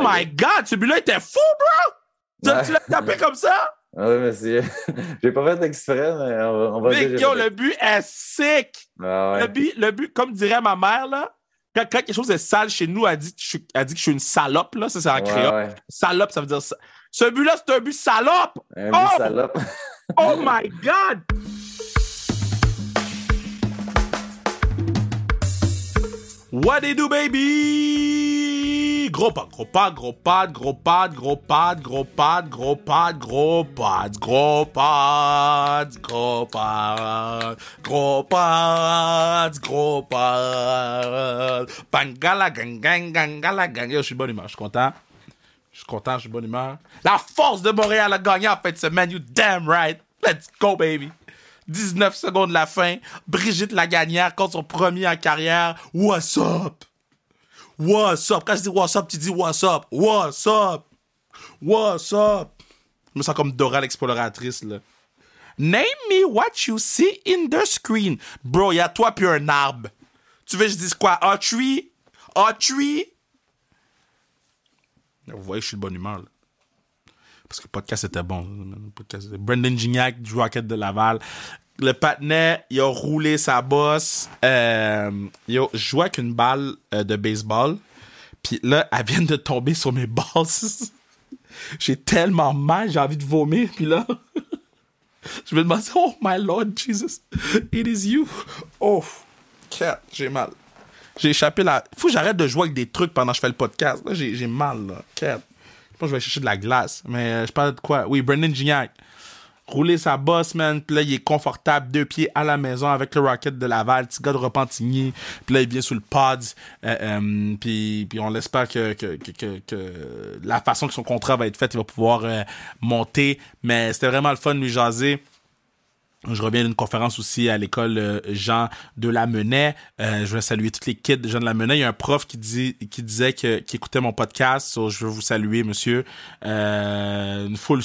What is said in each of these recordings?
my God! Ce but-là était fou, bro! Tu, tu l'as tapé comme ça? Oui, monsieur. J'ai pas fait exprès, mais on, va dire. Yo, le but est sick! Ah le, but, le but, comme dirait ma mère, là, quand, quelque chose est sale chez nous, elle dit que je, suis, dit que je suis une salope, là. Ça, c'est en créole. Salope, ça veut dire ça. Ce but-là, c'est un but salope! Un but oh! salope. oh my God! What do you do, baby? Gros pas, gros pas, gros pas, gros pas, gros pas, gros pas, gros pas, gros pas, gros pas, gros pas, gros pas, gros pas, Bangala, gang, gang, gangala, gang. Yo, je suis bonne humeur, je suis content. Je suis content, je suis bonne humeur. La force de Montréal a gagné en fin de semaine, you damn right. Let's go, baby. 19 secondes de la fin. Brigitte Lagagnère contre son premier en carrière. What's up? What's up? Quand je dis what's up, tu dis what's up? What's up? What's up? Je me sens comme Dora l'exploratrice, là. Name me what you see in the screen. Bro, y a toi puis un arbre. Tu veux que je dise quoi? A tree? A tree? Vous voyez, je suis de bonne humeur, là. Parce que le podcast était bon. Brendan Gignac du Rocket de Laval. Le patinet, il a roulé sa bosse. Euh, il a joué avec une balle euh, de baseball. Puis là, elle vient de tomber sur mes balles. j'ai tellement mal, j'ai envie de vomir. Puis là, je me demande, oh my Lord Jesus, it is you. Oh, j'ai mal. J'ai échappé la. Faut que j'arrête de jouer avec des trucs pendant que je fais le podcast. Là, j'ai mal, là. Cat. Je pense que je vais chercher de la glace. Mais euh, je parle de quoi? Oui, Brendan Gignac. Rouler sa bosse, man. Puis là, il est confortable, deux pieds à la maison avec le Rocket de Laval, petit gars de Repentigny. Puis là, il vient sur le pod. Euh, euh, puis, on l'espère que, que, que, que, la façon que son contrat va être fait, il va pouvoir monter. Mais c'était vraiment le fun de lui jaser. Je reviens d'une conférence aussi à l'école euh, Jean de la Menet. Euh, je veux saluer toutes les kids de Jean de la Menet. Il y a un prof qui dit qui disait que qui écoutait mon podcast. je veux vous saluer, monsieur. Euh, une foule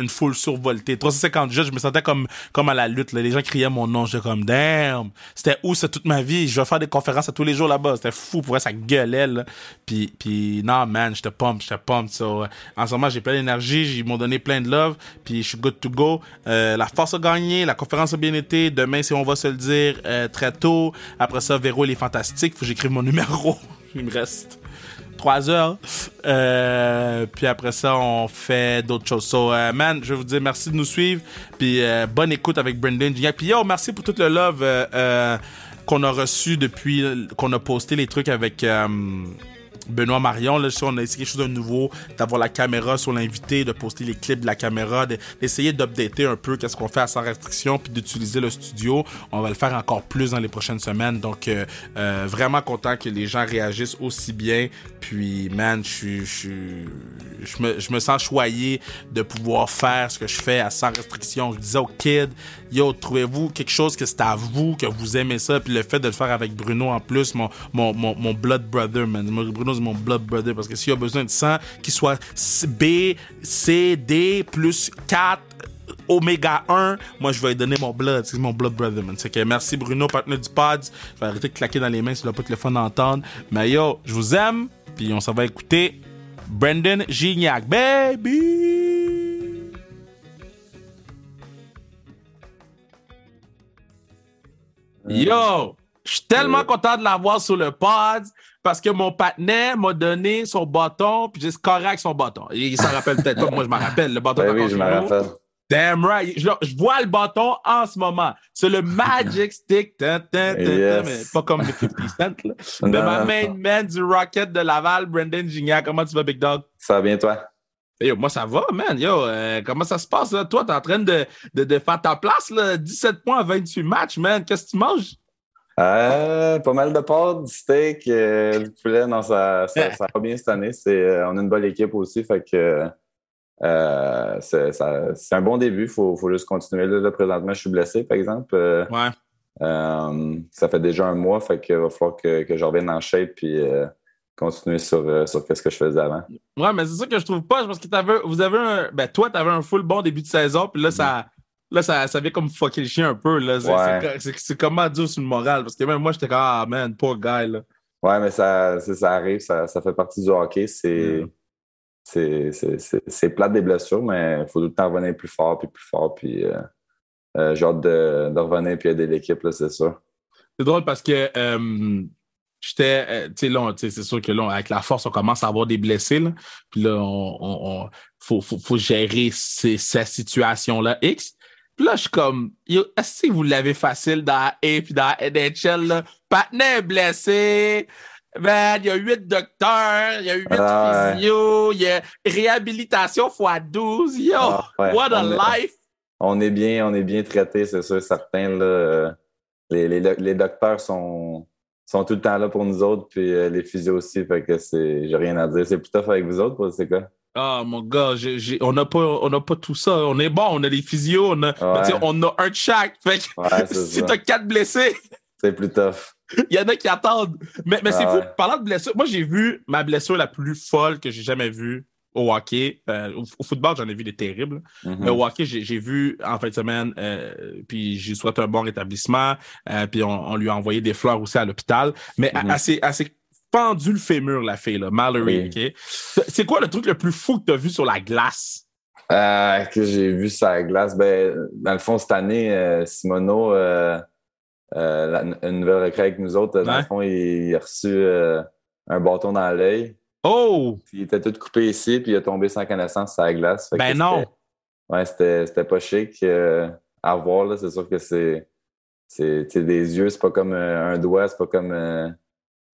une foule survoltée. 350 jeux, je me sentais comme comme à la lutte. Les gens criaient mon nom. J'étais comme damn. C'était où ça toute ma vie? Je vais faire des conférences à tous les jours là-bas. C'était fou pour vrai, ça gueulait là. Puis puis non man, j'étais pump, j'étais pump. So, en ce moment, j'ai plein d'énergie. Ils m'ont donné plein de love. Puis je suis good to go. la force a gagné. Conférence a bien été. Demain, si on va se le dire, euh, très tôt. Après ça, Véro, il est fantastique. Faut que j'écrive mon numéro. il me reste trois heures. Euh, puis après ça, on fait d'autres choses. So, euh, man, je vais vous dire merci de nous suivre. Puis bonne écoute avec Brendan Gignac. Puis yo, merci pour tout le love qu'on a reçu depuis qu'on a posté les trucs avec Benoît Marion, là, on a essayé quelque chose de nouveau, d'avoir la caméra sur l'invité, de poster les clips de la caméra, d'essayer d'updater un peu qu'est-ce qu'on fait à sans restriction, puis d'utiliser le studio. On va le faire encore plus dans les prochaines semaines. Donc, euh, euh, vraiment content que les gens réagissent aussi bien. Puis, man, je, je, je, me, je me sens choyé de pouvoir faire ce que je fais à sans restriction. Je disais aux kids, yo, trouvez-vous quelque chose que c'est à vous, que vous aimez ça, puis le fait de le faire avec Bruno en plus, mon, mon, mon, mon blood brother, man. Bruno, mon blood brother parce que s'il a besoin de sang qui soit B, C, D plus 4 Oméga 1, moi je vais lui donner mon blood, c'est mon blood brother, man. C'est que merci Bruno, partenaire du pod. Je vais arrêter de claquer dans les mains, c'est pas le fun d'entendre. Mais yo, je vous aime, puis on s'en va écouter Brendan Gignac, baby! Yo! Je suis tellement content de l'avoir sur le pod parce que mon partenaire m'a donné son bâton, puis j'ai scoré avec son bâton. Il s'en rappelle peut-être pas, moi je m'en rappelle, le bâton ben oui, je m'en rappelle. Damn right. Je, vois le bâton en ce moment. C'est le Magic Stick. mais pas comme le 50 Cent. Là. De ma main man du Rocket de Laval, Brendan Gignac. Comment tu vas, Big Dog? Ça va bien, toi? Yo, moi, ça va, man. Yo, euh, comment ça se passe, là? Toi, t'es en train de, de, de, faire ta place, là? 17 points à 28 matchs, man. Qu'est-ce que tu manges? Euh, pas mal de pâtes, du steak, euh, du poulet. Non, ça, ça, va bien cette année. Euh, on a une bonne équipe aussi, fait que euh, c'est un bon début. Il faut, faut, juste continuer. Là, présentement, je suis blessé, par exemple. ouais. ça fait déjà un mois, fait qu'il va falloir que, que je revienne en shape puis continuer sur, sur ce que je faisais avant. Ouais, mais c'est ça que je trouve pas, parce que vous avez un. Ben, toi, tu avais un full bon début de saison, puis là, ça Là, ça, ça vient comme fucker le chien un peu. Là. C'est, comment dire sur le moral? Parce que même moi, j'étais comme, ah man, poor guy. Là. Ouais, mais ça, ça arrive, ça, ça fait partie du hockey. C'est, c'est plate des blessures, mais il faut tout le temps revenir plus fort, puis plus fort, puis euh, euh, j'ai hâte de, de, revenir puis aider l'équipe, c'est sûr. C'est drôle parce que euh, j'étais, tu sais, là, c'est sûr que là, avec la force, on commence à avoir des blessés, là, puis là, on, on, faut, faut, faut, gérer ces, cette situation-là X. Là, je suis comme, est-ce que vous l'avez facile dans A puis dans NHL, là? Patnais blessé, Man, il y a huit docteurs, il y a huit ah, physio, il y a réhabilitation x 12. Yo, ah, what a life! on est bien, on est bien traité, c'est sûr, certains. Là, les, les, les, docteurs sont, sont tout le temps là pour nous autres, puis euh, les physios aussi, fait que c'est. J'ai rien à dire. C'est plus tough avec vous autres, c'est quoi? Ah, mon gars, on n'a pas, pas tout ça. On est bon, on a les physios, on a, on a un de chaque. Fait que si t'as quatre blessés. C'est plus tough. Il y en a qui attendent. Mais, mais c'est fou. Parlant de blessure, moi, j'ai vu ma blessure la plus folle que j'ai jamais vue au hockey. Euh, au, football, j'en ai vu des terribles. Mm-hmm. Mais au hockey, j'ai vu en fin de semaine, euh, puis j'ai souhaité un bon rétablissement. Euh, puis on, lui a envoyé des fleurs aussi à l'hôpital. Mais assez, assez pendu le fémur, la fille, là, Mallory. C'est quoi le truc le plus fou que tu as vu sur la glace? que j'ai vu sur la glace? Ben, dans le fond, cette année, Simono euh, une nouvelle recrue avec nous autres. Dans le fond, il, a reçu euh, un bâton dans l'œil. Oh! il était tout coupé ici, puis il a tombé sans connaissance sur la glace. ben non! Ouais, c'était pas chic euh, à voir. C'est sûr que c'est des yeux, c'est pas comme un doigt, c'est pas comme c'est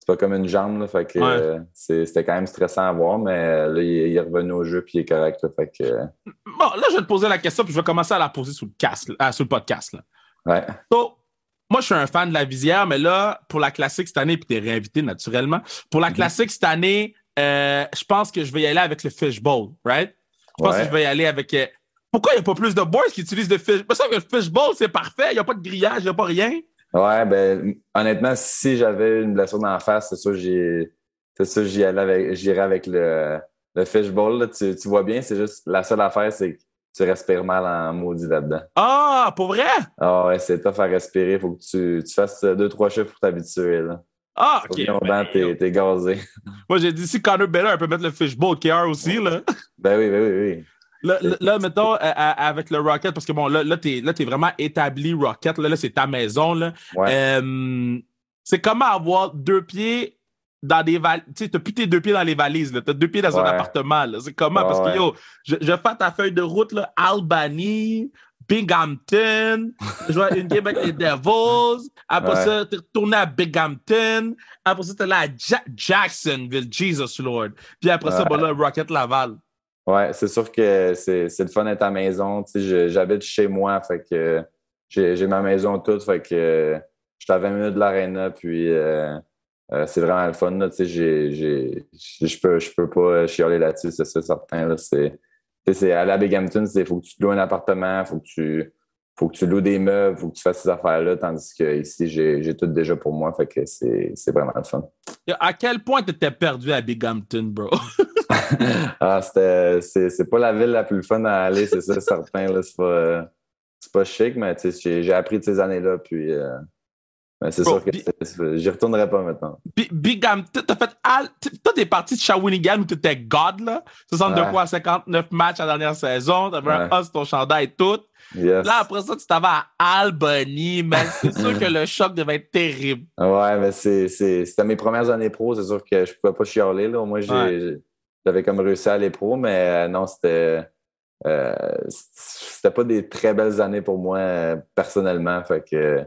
pas comme une jambe. Là, fait que c'était quand même stressant à voir, mais là, il, est revenu au jeu puis il est correct. fait que... Bon, là, je vais te poser la question, puis je vais commencer à la poser sur le, casque, sur le podcast. Là. Ouais moi, je suis un fan de la visière, mais là, pour la classique cette année, puis t'es réinvité naturellement. Pour la mhm. classique cette année, euh, je pense que je vais y aller avec le fishbowl, right? Je pense que je vais y aller avec. Euh, pourquoi il n'y a pas plus de boys qui utilisent le fish? Parce que le fishbowl, c'est parfait. Il n'y a pas de grillage, il n'y a pas rien. Ouais, ben, honnêtement, si j'avais une blessure dans la face, c'est sûr, c'est sûr, j'y avec, j'irais avec le, le fishbowl. Tu, tu vois bien, c'est juste, la seule affaire, c'est que tu respires mal en maudit là-dedans. Ah, pour vrai? Ah ouais, c'est tough à respirer. Faut que tu, tu, fasses deux, trois chiffres pour t'habituer. Là. Ah, ok. Ben, t'es, t'es gazé. Moi, j'ai dit si Connor Beller peut mettre le fishbowl KR aussi. Là. Ben oui, ben oui, oui. Là, là, mettons, avec le Rocket, parce que bon, là, là t'es, là, vraiment établi Rocket. Là, là c'est ta maison. Là. Ouais. Euh, c'est comment avoir deux pieds dans des valises. Tu sais, t'as plus tes deux pieds dans les valises, là. T'as deux pieds dans un appartement, C'est comment? Parce que, yo, je, je, fais ta feuille de route, là, Albany, Binghamton, je vois une game avec les Devils. Après ça, t'es retourné à Binghamton. Après ça, t'es là à Jacksonville, Jesus Lord. Puis après ça, bon, là, Rocket Laval. Ouais, c'est sûr que c'est le fun d'être à la maison. Sais, j'habite chez moi, fait que j'ai ma maison toute, fait que je suis à 20 minutes de l'aréna, puis... Euh, euh, c'est vraiment le fun. Là, je peux, je peux pas chialer là-dessus, c'est ça, certain. Là, c'est, c'est à la Binghamton, il faut que tu loues un appartement, faut que tu faut que tu loues des meubles, faut que tu fasses ces affaires-là, tandis que ici, j'ai, tout déjà pour moi, fait que c'est, vraiment le fun. À quel point tu étais perdu à Binghamton, bro? ah, c'est, pas la ville la plus fun à aller, c'est ça, certain. C'est, pas, pas chic, mais j'ai, j'ai appris de ces années-là, puis euh, ben, c'est sûr que j'y retournerai pas maintenant. Big Game, t'as fait. Toi, t'es parti de Shawinigan où t'étais God, là? 62 fois 59 matchs la dernière saison. T'avais un os, ton chandail et tout. Là, après ça, tu t'avais à Albany, mais c'est sûr que le choc devait être terrible. Ouais, mais c'était mes premières années pro. C'est sûr que je pouvais pas chialer, là. Moi, j'avais comme réussi à aller pro, mais euh, non, c'était. Euh, c'était pas des très belles années pour moi euh, personnellement. Fait que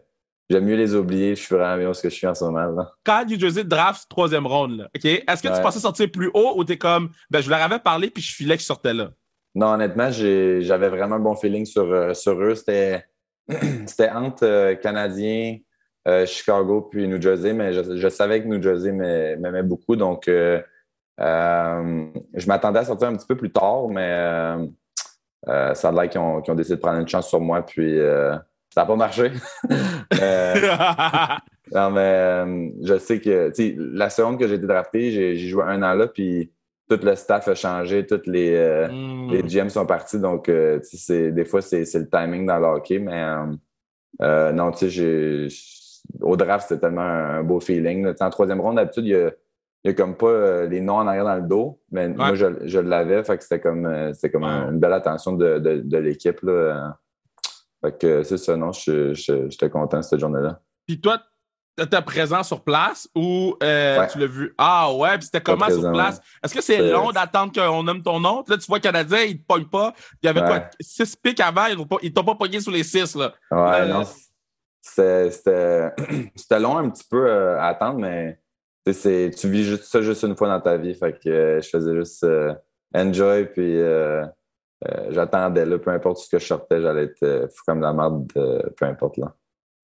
J'aime mieux les oublier. Je suis vraiment bien ce que je suis en ce moment. Là. Quand New Jersey draft troisième ronde, ok? Est-ce que tu pensais sortir plus haut ou t'es comme, ben, je leur avais parlé puis je filais que je sortais là? Non, honnêtement, j'avais vraiment un bon feeling sur, sur eux. C'était entre Canadiens, Chicago puis New Jersey, mais je, savais que New Jersey m'aimait beaucoup. Donc, je m'attendais à sortir un petit peu plus tard, mais ça a l'air qu'ils ont, ont, décidé de prendre une chance sur moi. Puis ça n'a pas marché. Euh, non, mais euh, je sais que la seconde que j'ai été drafté, j'ai joué un an là, puis tout le staff a changé, tous les, euh, hmm. les GM sont partis. Donc, des fois, c'est le timing dans le hockey. Mais non, tu sais, au draft, c'était tellement un, beau feeling. En troisième ronde, d'habitude, il y a il y a comme pas les noms en arrière dans le dos, mais moi, je, je l'avais. Fait que c'était comme, comme une belle attention de, de, l'équipe. Fait que c'est ça, non, j'étais content cette journée-là. Puis toi, étais présent sur place ou tu l'as vu? Ah ouais, puis c'était comment sur place? Est-ce que c'est long d'attendre qu'on nomme ton nom? Là, tu vois, Canadien, il te pogne pas. Il y avait quoi? Six pics avant, ils t'ont pas pogné sur les six, là. Ouais, non. C'était long un petit peu à attendre, mais tu vis juste ça juste une fois dans ta vie. Fait que euh, je faisais juste euh, enjoy, puis euh, j'attendais. Là, peu importe ce que je sortais, j'allais être fou comme la merde, peu importe. là.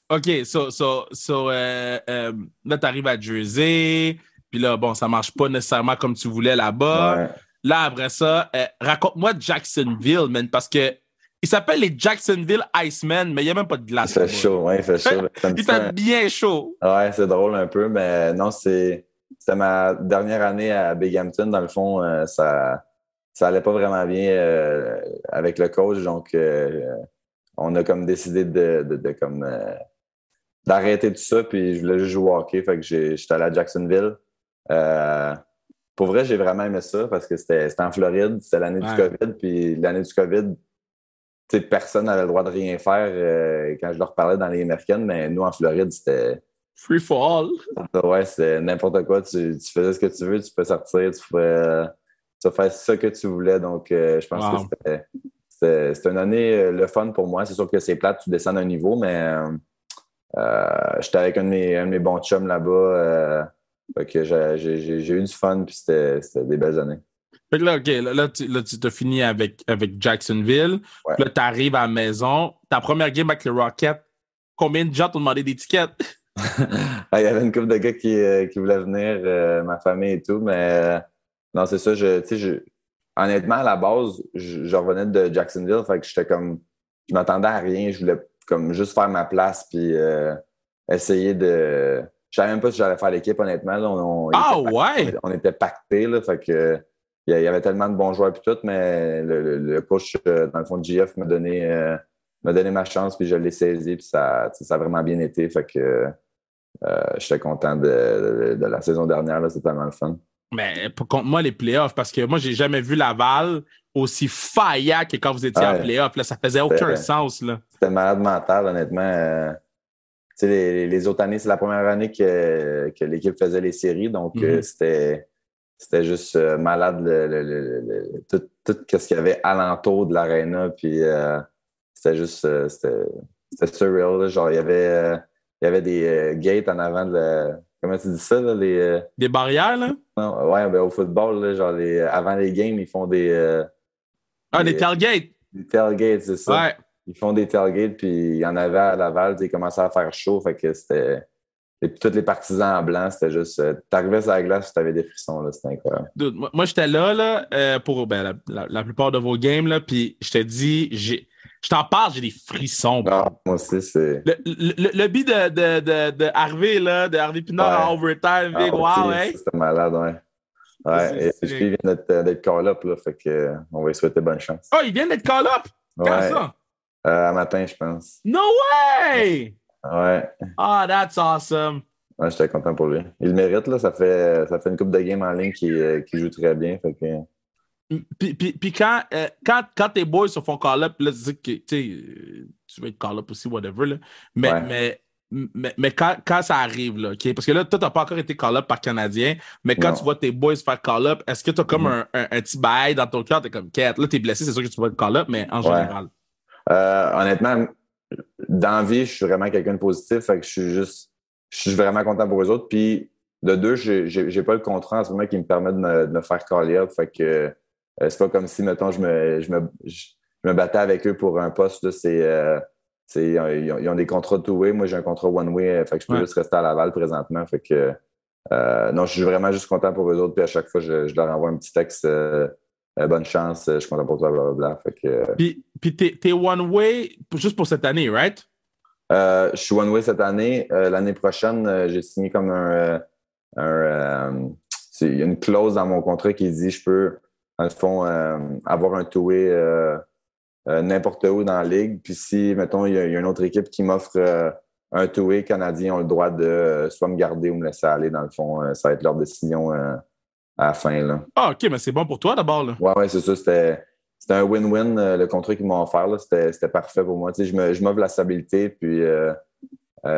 OK, so, so, so là, tu arrives à Jersey, puis là, bon, ça marche pas nécessairement comme tu voulais là-bas. Là, après ça, raconte-moi Jacksonville, man, parce que il s'appelle les Jacksonville Icemen, mais il n'y a même pas de glace. Il fait chaud, oui, il fait chaud. il fait bien chaud. Ouais, c'est drôle un peu, mais non, c'est. C'était ma dernière année à Binghamton. Dans le fond, euh, ça ça allait pas vraiment bien euh, avec le coach. Donc, euh, on a comme décidé de, de, comme d'arrêter tout ça. Puis je voulais juste jouer au hockey. Fait que j'étais allé à Jacksonville. pour vrai, j'ai vraiment aimé ça parce que c'était en Floride. C'était l'année du COVID. Puis l'année du COVID, personne n'avait le droit de rien faire euh, quand je leur parlais dans les américaines, mais nous, en Floride, c'était. Free for all. Ouais, c'est n'importe quoi. Tu, faisais ce que tu veux, tu peux sortir, tu pouvais, euh, faire ce que tu voulais. Donc, euh, je pense que c'était une année le fun pour moi. C'est sûr que c'est plate, tu descends d'un niveau, mais j'étais avec un de, mes, bons chums là-bas. j'ai eu du fun, puis c'était des belles années. Fait que là, OK, là, tu, là, tu fini avec, avec Jacksonville. Là, tu arrives à la maison. Ta première game avec le Rocket, combien de gens t'ont demandé des tickets? Il y avait une couple de gars qui, euh, qui voulaient venir, euh, ma famille et tout, mais euh, non, c'est ça. Je, je, honnêtement, à la base, je, revenais de Jacksonville, fait que j'étais comme. Je m'attendais à rien. Je voulais comme juste faire ma place puis essayer de. Je savais même pas si j'allais faire l'équipe, honnêtement. on, ah ouais! on était pactés, là, fait que il y avait tellement de bons joueurs puis tout, mais le, coach, euh, dans le fond, de GF m'a donné, euh, m'a donné ma chance, puis je l'ai saisi, puis ça, ça a vraiment bien été. Fait que euh, j'étais content de, la saison dernière, là, c'était tellement le fun. Mais contre moi, les playoffs, parce que moi, j'ai jamais vu Laval aussi faillant que quand vous étiez en playoffs. Là, ça faisait aucun sens. Là. C'était malade mental, honnêtement. les, les, autres années, c'est la première année que, que l'équipe faisait les séries, donc mm-hmm. c'était c'était juste euh, malade le, tout, ce qu'il y avait alentour de l'aréna. Puis euh, c'était juste euh, c'était surreal. Genre, il y avait, il y avait des gates en avant de la. Comment tu dis ça? Là, les, des barrières, là? Non, ouais, ben, au football, genre les, avant les games, ils font des. ah, des, tailgates! Des tailgates, c'est ça. Ouais. Ils font des tailgates, puis il y en avait à Laval, ils commençaient à faire chaud, fait que c'était et puis tous les partisans en blanc, c'était juste. Euh, t'arrivais sur la glace, tu avais des frissons, c'était incroyable. moi, j'étais là, là euh, pour ben, la, plupart de vos games, là, puis je te dis. Je t'en parle, j'ai des frissons. Ah, moi aussi, c'est. Le, le, le, beat de, de, de, de, Harvey, là, de Harvey Pinard en overtime, ah, wow, ouais. C'était malade, ouais. Ouais, et puis il vient d'être call-up, là, fait que, euh, on va lui souhaiter bonne chance. Oh, il vient d'être call-up? Quand ouais. ça? Euh, à matin, je pense. No way! Ouais. Ah, that's awesome. Ouais, j'étais content pour lui. Il le mérite, là. Ça fait, ça fait une coupe de game en ligne qui, euh, qui joue très bien. Fait que... Puis, puis, puis quand, euh, quand, quand, tes boys se font call-up, là, tu sais que euh, tu veux être call-up aussi, whatever. Là. Mais, mais, mais, mais, quand, quand ça arrive, là? Parce que là, toi, t'as pas encore été call-up par Canadien, mais quand tu vois tes boys faire call-up, est-ce que tu as comme mm-hmm. un, un, petit bail dans ton cœur? T'es comme, quête. Là, t'es blessé, c'est sûr que tu vas être call-up, mais en général. honnêtement, dans la vie, je suis vraiment quelqu'un de positif. Fait que je suis juste, je suis vraiment content pour eux autres. Puis, de deux, j'ai pas le contrat en ce moment qui me permet de me, faire call up. Fait que euh, c'est pas comme si, mettons, je me, je me, je, me battais avec eux pour un poste. C'est, euh, ils, ont, ils, ont, des contrats two-way. Moi, j'ai un contrat one-way. Fait que je peux juste rester à Laval présentement. Fait que, euh, non, je suis vraiment juste content pour eux autres. Puis à chaque fois, je, je leur envoie un petit texte. Euh, bonne chance, euh, je suis content pour toi, blablabla. Fait que, euh, puis, puis t'es, one way juste pour cette année, right? je suis one way cette année. l'année prochaine, j'ai signé comme un. il y a une clause dans mon contrat qui dit je peux, dans le fond, avoir un two-way n'importe où dans la ligue. Puis si, mettons, il y, a, une autre équipe qui m'offre un two-way canadien ont le droit de soit me garder ou me laisser aller. Dans le fond, ça va être leur décision à la fin. Là. Ah, OK, mais c'est bon pour toi d'abord. Là. Ouais, ouais, c'est ça. C'était, c'était un win-win. le contrat qu'ils m'ont offert, là, c'était, c'était parfait pour moi. Tu sais, je, me, je m'offre la stabilité, puis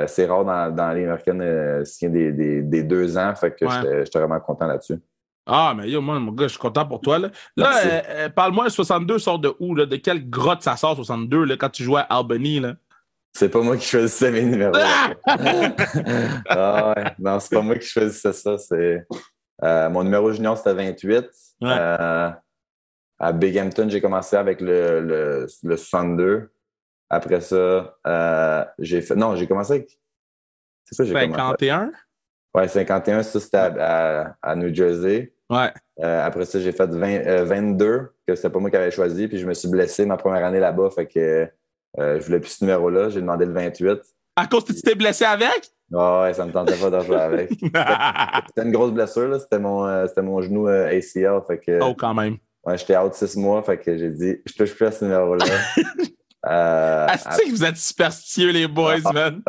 c'est rare dans, dans les américaines euh, des, des, des, deux ans. Fait que j'étais, vraiment content là-dessus. Ah, mais yo, moi, mon gars, je suis content pour toi. Là, là euh, euh, parle-moi, 62 sort de où? Là? De quelle grotte ça sort, 62, là, quand tu jouais à Albany? Là? C'est pas moi qui choisissais mes numéros. ah ouais. Non, c'est pas moi qui choisissais ça. C'est, euh, mon numéro junior, c'était 28. Euh, à Bighampton, j'ai commencé avec le, le, le 62. Après ça, euh, j'ai fait. Non, j'ai commencé avec. C'est ça, j'ai 51? Ouais, 51, ça, c'était à, à, New Jersey. Ouais. Euh, après ça, j'ai fait 20, 22, euh, que c'était pas moi qui avais choisi. Puis je me suis blessé ma première année là-bas. Fait que je voulais plus ce numéro-là. J'ai demandé le 28. À cause que tu t'es blessé avec? Ouais, ça me tentait pas de jouer avec. c'était une grosse blessure, là. C'était mon, c'était mon genou ACL. Fait que, oh, quand même. Ouais, j'étais out six mois. Fait que j'ai dit, je touche plus à ce numéro-là. Euh, Est-ce que vous êtes superstitieux, les boys, ah, man?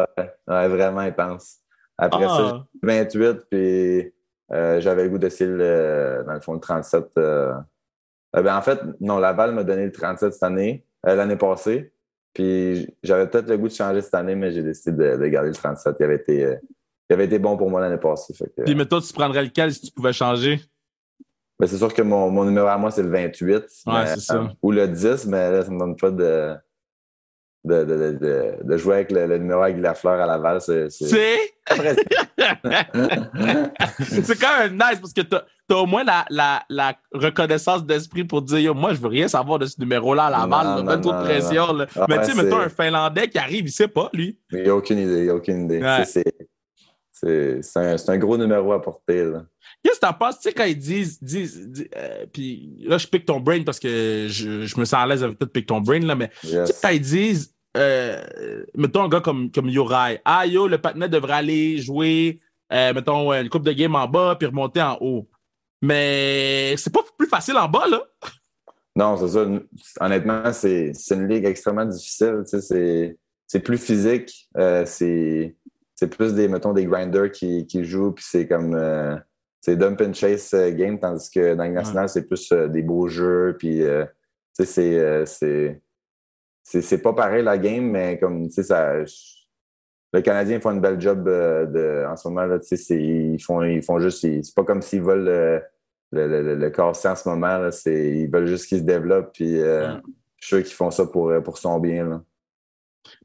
Ouais, vraiment intense. Après ça, ah. j'ai 28, puis euh, j'avais le goût d'essayer, le, dans le fond, le 37. Euh, ben, en fait, non, Laval m'a donné le 37 cette année, l'année passée. Puis j'avais peut-être le goût de changer cette année, mais j'ai décidé de, garder le 37. Il avait été, il avait été bon pour moi l'année passée. puis, mais toi, tu prendrais lequel si tu pouvais changer? Ben, c'est sûr que mon, mon, numéro à moi, c'est le 28. Ouais, c'est ça. ou le 10, mais là, ça ne me donne pas de de, de, de, de, jouer avec le, numéro avec la fleur à Laval. C'est. C'est quand même nice parce que tu as, au moins la, la, la reconnaissance d'esprit pour dire moi, je veux rien savoir de ce numéro-là à Laval. Pas trop de pression. Là. Ah, Mais tu sais, mettons un Finlandais qui arrive, il sait pas, lui. Il n'a aucune idée. Il a aucune idée. C'est un, un, gros numéro à porter. Qu'est-ce que t'en penses? Tu sais, quand ils disent. disent, euh, puis là, je pique ton brain parce que je, je me sens à l'aise avec tout pique ton brain, là, mais tu sais, quand ils disent. Euh, mettons un gars comme, comme Yorai. Ah, yo, le patinet devrait aller jouer, euh, mettons, une coupe de game en bas puis remonter en haut. Mais c'est pas plus facile en bas, là. Non, c'est ça. Honnêtement, c'est une ligue extrêmement difficile. C'est plus physique. c'est c'est plus des, mettons, des grinders qui, qui jouent, puis c'est comme. Euh, c'est dump and chase euh, game, tandis que dans le national, c'est plus euh, des beaux jeux, puis. tu sais, c'est. C'est pas pareil la game, mais comme, tu sais, ça. Le Canadien font une belle job de, en ce moment. Là, ils, font, ils font juste. C'est pas comme s'ils veulent le, le, le, casser en ce moment. Là, ils veulent juste qu'il se développe. Puis, je suis sûr qu'ils font ça pour, pour son bien. Là.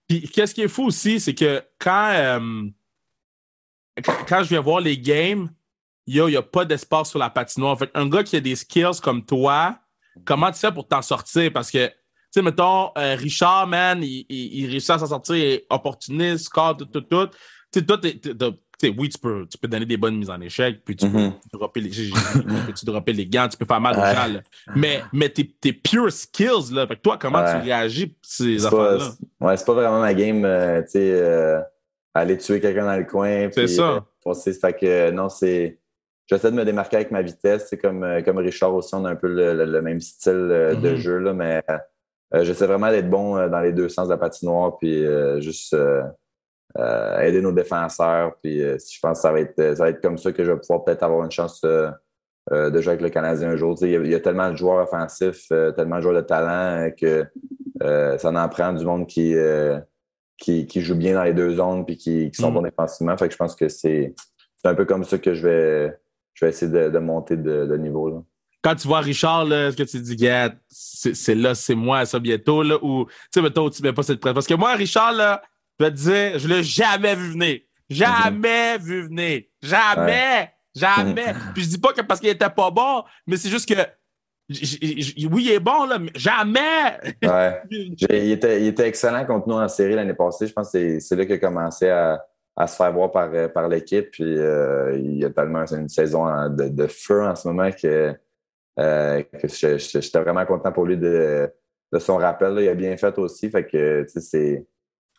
Puis qu'est-ce qui est fou aussi, c'est que quand, euh, quand je viens voir les games, il n'y a pas d'espace sur la patinoire. Fait un gars qui a des skills comme toi, comment tu fais pour t'en sortir? Parce que, tu sais, mettons, euh, Richard, man, il, il, réussit à s'en sortir, opportuniste, score, tout, tout, tout. Tu sais, toi, oui, tu peux, tu peux donner des bonnes mises en échec, puis tu, peux, mm-hmm. dropper les, tu dropper les gants, tu peux faire mal aux gens. Mais, mais tes, tes pure skills, là. Fait que toi, comment tu réagis pour ces affaires-là? Ouais, c'est pas vraiment ma game, euh, tu sais, euh, aller tuer quelqu'un dans le coin. C'est ça. Euh, fait que non, c'est. J'essaie de me démarquer avec ma vitesse. C'est comme, comme Richard aussi, on a un peu le, même style de mm-hmm. jeu, là, mais j'essaie vraiment d'être bon dans les deux sens de la patinoire, puis juste euh, aider nos défenseurs. Puis euh, je pense que ça va, être, ça va être comme ça que je vais pouvoir peut-être avoir une chance euh, de jouer avec le Canadien un jour. Il y, a, tellement de joueurs offensifs, tellement de joueurs de talent que ça en prend du monde qui, qui, qui, joue bien dans les deux zones puis qui, qui sont mm. bons défensivement. Fait que je pense que c'est un peu comme ça que je vais, je vais essayer de, monter de, niveau. Là quand tu vois Richard, est-ce que tu dis, gars, c'est là, c'est moi, ça bientôt, là, ou, tu sais, mettons, tu mets pas cette presse. Parce que moi, Richard, là, je vais te dire, je l'ai jamais vu venir. Jamais vu venir. Jamais. Jamais. Puis je dis pas que parce qu'il était pas bon, mais c'est juste que oui, il est bon, là, mais jamais! ouais. il, était, il, était, excellent contre nous en série l'année passée. Je pense que c'est là qu'il a commencé à, à, se faire voir par, par l'équipe. Puis euh, il a tellement une saison de, de, feu en ce moment que, euh, que j'étais vraiment content pour lui de, de son rappel. Il a bien fait aussi. Fait que c'est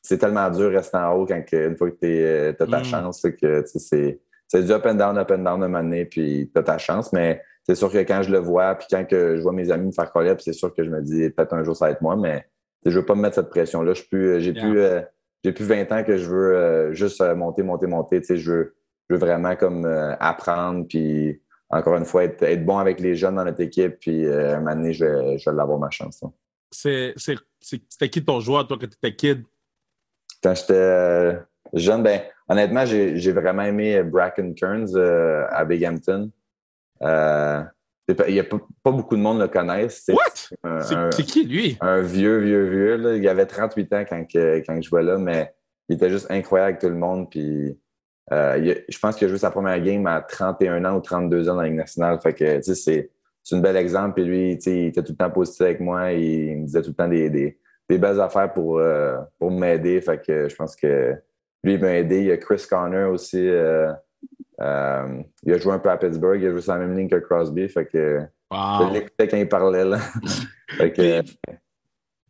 c'est tellement dur de rester en haut quand une fois que tu euh, as ta mm. chance, que c'est, c'est du up and down, up and down de m'amener, puis tu as ta chance. Mais c'est sûr que quand je le vois, puis quand que je vois mes amis me faire coller, c'est sûr que je me dis peut-être un jour ça va être moi, mais je veux pas me mettre cette pression-là. J'ai plus, euh, j'ai plus, euh, j'ai plus 20 ans que je veux juste monter, monter, monter. Je veux, je veux vraiment comme apprendre, puis encore une fois, être, être, bon avec les jeunes dans notre équipe, puis un moment donné, je vais, je vais l'avoir ma chance. C'était qui ton joueur, toi, quand tu étais kid? Quand j'étais jeune, ben, honnêtement, j'ai vraiment aimé Bracken Kearns à Bighampton. Euh, il y a pas, beaucoup de monde le connaissent. What? C'est qui, lui? Un vieux, vieux, vieux. Là. Il avait 38 ans quand, quand je jouais là, mais il était juste incroyable avec tout le monde. Puis, euh, je pense qu'il a joué sa première game à 31 ans ou 32 ans dans la Ligue nationale. Fait que, c'est un bel exemple. Puis lui, il était tout le temps positif avec moi. Il, me disait tout le temps des, des, belles affaires pour, euh, pour m'aider. Fait que je pense que lui, il m'a aidé. Il y a Chris Connor aussi. Euh, il a joué un peu à Pittsburgh, il a joué sur la même ligne que Crosby, fait que je l'écoutais quand il parlait. Là. fait que,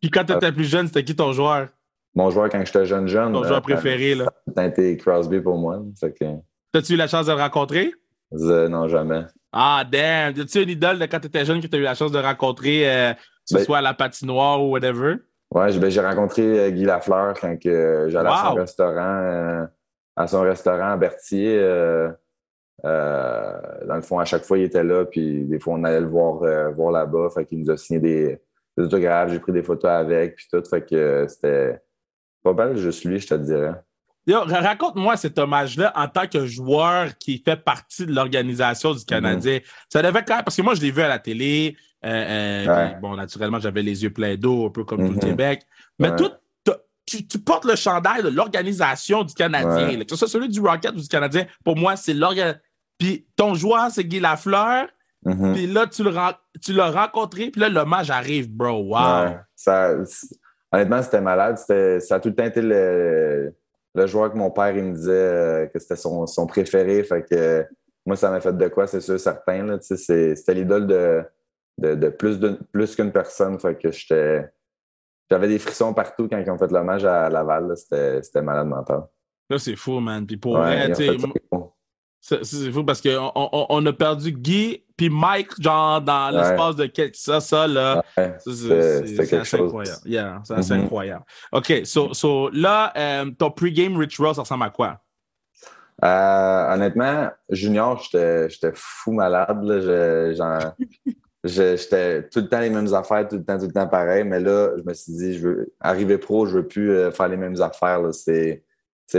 puis, quand tu étais plus jeune, c'était qui ton joueur? Mon joueur quand j'étais jeune, jeune. Ton joueur euh, préféré, là? Été Crosby pour moi. Que... T'as-tu eu la chance de le rencontrer? non, jamais. Ah, damn! As-tu une idole de quand tu étais jeune que tu as eu la chance de rencontrer, euh, que ce ben soit à la patinoire ou whatever? Ouais, j'ai ben, rencontré Guy Lafleur quand j'allais à son restaurant à son restaurant à Berthier. Euh, euh, dans le fond, à chaque fois, il était là, puis des fois, on allait le voir, euh, voir là-bas. Fait qu'il nous a signé des, autographes, j'ai pris des photos avec, puis tout. Fait que c'était pas mal juste lui, je te dirais. Raconte-moi cet hommage-là en tant que joueur qui fait partie de l'organisation du Canadien. Mm-hmm. Ça devait quand même, parce que moi, je l'ai vu à la télé. bon, naturellement, j'avais les yeux pleins d'eau, un peu comme tout le mm-hmm. Québec. Mais tout, tu, portes le chandail de l'organisation du Canadien. Que ce soit celui du Rocket ou du Canadien, pour moi, c'est l'organisation. Puis ton joueur, c'est Guy Lafleur. Mm-hmm. Puis là, tu l'as rencontré, puis là, l'hommage arrive, bro. Wow. Ça, honnêtement, c'était malade. Ça a tout le temps été le, joueur que mon père il me disait euh, que c'était son, préféré. Fait que moi, ça m'a fait de quoi, c'est sûr, certain. C'était l'idole de, de, plus qu'une personne. Fait que j'étais j'avais des frissons partout quand ils ont fait l'hommage à Laval. C'était malade mental. Là, c'est fou, man. Puis pour vrai, c'est fou parce qu'on on, a perdu Guy puis Mike, genre, dans l'espace de quelques... Ça, ça, là, c'est assez incroyable. Yeah, c'est assez mm-hmm. incroyable. OK, so, so là, euh, ton pre-game ritual, ça ressemble à quoi? Euh, honnêtement, junior, j'étais fou malade. J'étais tout le temps les mêmes affaires, tout le temps, tout le temps pareil. Mais là, je me suis dit, je veux arriver pro, je veux plus euh, faire les mêmes affaires. C'est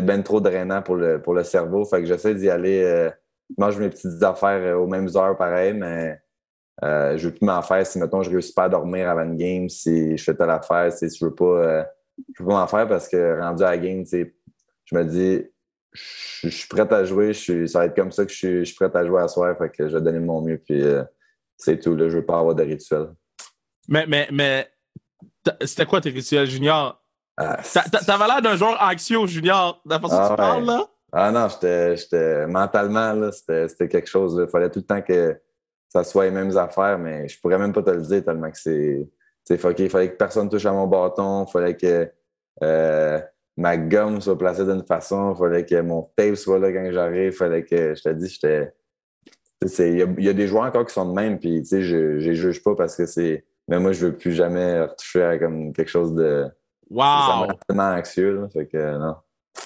bien trop drainant pour le, pour le cerveau. Fait que j'essaie d'y aller. Euh, mange mes petites affaires euh, aux mêmes heures, pareil, mais euh, je veux plus m'en faire. Si, mettons, je réussis pas à dormir avant une game, si je fais telle affaire, si je veux pas, je veux pas m'en faire parce que rendu à la game, je me dis, je, suis prêt à jouer. Je ça va être comme ça que je suis, je suis prêt à jouer à soir. Fait que je vais donner mon mieux. Puis, c'est tout, là. Je veux pas avoir de rituels. Mais, mais, mais, c'était quoi tes rituels junior? Ah, T'avais l'air d'un joueur anxieux junior, la façon ah, tu parles, là? Ah non, j'étais mentalement, là, c'était quelque chose. Il fallait tout le temps que ça soit les mêmes affaires, mais je pourrais même pas te le dire tellement que c'est. Il fallait que personne touche à mon bâton, il fallait que euh, ma gomme soit placée d'une façon, il fallait que mon tape soit là quand j'arrive, il fallait que. Je te dis, j'étais il y, a des joueurs encore qui sont de même, puis je ne juge pas parce que c'est. Mais moi, je veux plus jamais retoucher à comme quelque chose de. Wow! tellement anxieux, là, fait que non.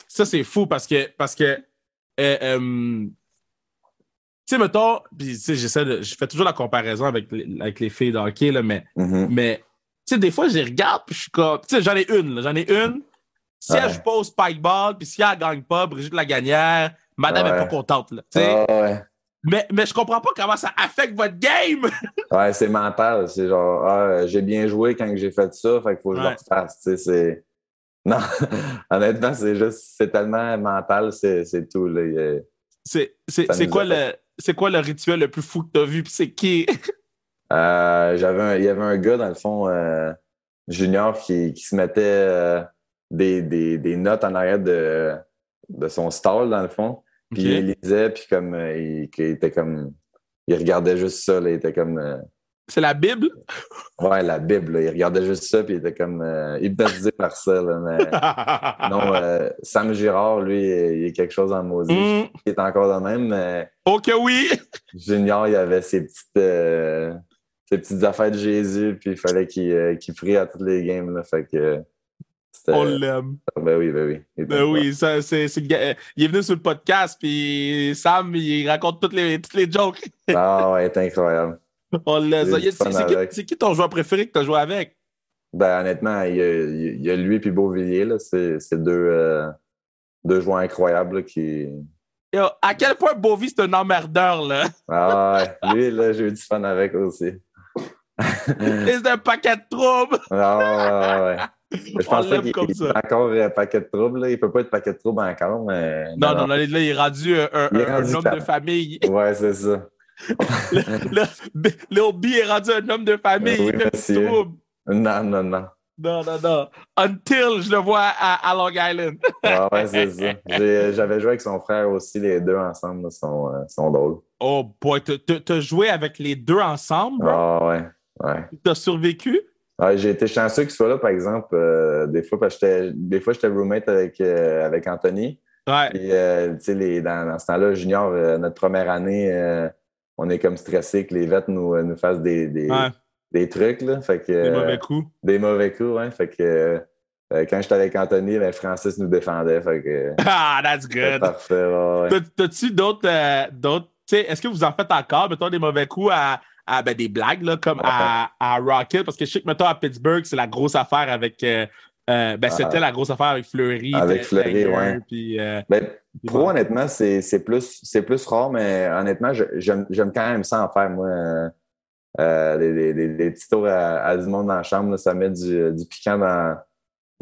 Ça, c'est fou parce que. Parce que euh, euh, tu sais, mettons, puis j'essaie de. Je fais toujours la comparaison avec les, avec les filles de hockey, là, mais. Mm-hmm. Mais, tu sais, des fois, je les regarde, puis je suis comme. Tu sais, j'en ai une, j'en ai une. Si elle joue pas au spike ball, puis si elle gagne pas, Brigitte Lagagnère, madame n'est pas contente, là. Tu sais. ouais. Mais, mais je comprends pas comment ça affecte votre game. ouais, c'est mental. C'est genre, ah, j'ai bien joué quand j'ai fait ça, fait qu'il faut que je le refasse. C'est... Non, honnêtement, c'est juste, c'est tellement mental, c'est, tout. Là. C'est, c'est, quoi le, c'est quoi le rituel le plus fou que tu as vu? Puis c'est qui? euh, j'avais il y avait un gars, dans le fond, euh, junior, qui, qui se mettait euh, des, des, des, notes en arrière de, de son stall, dans le fond. Puis il lisait, puis comme euh, il, était comme. Il regardait juste ça, là, il était comme. Euh, c'est la Bible? Ouais, la Bible. Là. Il regardait juste ça, puis il était comme euh, hypnotisé par ça. Là, mais non, euh, Sam Girard, lui, il est quelque chose en maudit. Mm. Il est encore de même, mais. Ok, oui! Junior, il avait ses petites, ses petites affaires de Jésus, puis il fallait qu'il prie à toutes les games. Là, fait que On l'aime. Ben oui, ben oui. Il Ben oui, ça, c'est, c'est euh, il est venu sur le podcast, puis Sam, il raconte toutes les, toutes les jokes. Ah ouais, il est incroyable. On l'a. C'est, qui, ton joueur préféré que tu as joué avec? Ben honnêtement, il y a, il y a lui puis Beauvillier, là. C'est deux, euh, deux joueurs incroyables là, qui. Yo, à quel point Bovie, c'est un emmerdeur, là? Ah ouais, lui, là, j'ai eu du fun avec aussi. C'est un paquet de troubles. Ah ouais. Je pense pas qu'il est encore euh, paquet de troubles. Là. Il peut pas être paquet de troubles encore, mais. Non, non, là, là, il est rendu un, un- est un rendu homme de famille. Ouais, c'est ça. B- Lil B est rendu un homme de famille. Oui, il fait du monsieur. trouble. Non, non, non. Non, non, non. Until je le vois à, à Long Island. Ah ouais, c'est ça. J'avais joué avec son frère aussi, les deux ensemble, sont, euh, sont drôles. Oh boy, t'as- joué avec les deux ensemble, bro? Ah ouais, ouais. T'as survécu? J'ai été chanceux qu'il soit là, par exemple, euh, des fois, parce que des fois, j'étais roommate avec, euh, avec Anthony. Ouais. Sais, les- dans, dans ce temps-là, junior, notre première année, on est comme stressé que les vets nous, euh, nous fassent des, des, Ouais. des trucs, là. Fait que, Des euh, mauvais coups. des mauvais coups, ouais. Fait que, euh, quand j'étais avec Anthony, ben, Francis nous défendait. Fait que, Ah, that's c'était good. parfait, ouais, ouais. T'as- T'as-tu d'autres. euh, Est-ce que vous en faites encore, mettons, des mauvais coups à. à, ben, des blagues, là, comme à, à Rocket? Parce que je sais que, mettons, à Pittsburgh, c'est la grosse affaire avec. euh, ben, c'était Ah. la grosse affaire avec Fleury. Avec Fleury. Puis, euh, Ben, puis Pro, honnêtement, c'est plus, plus rare, mais honnêtement, j'aime quand même ça en faire, moi. Euh, des, des- des- petits tours à, à du monde dans la chambre, là, ça met du, du piquant dans,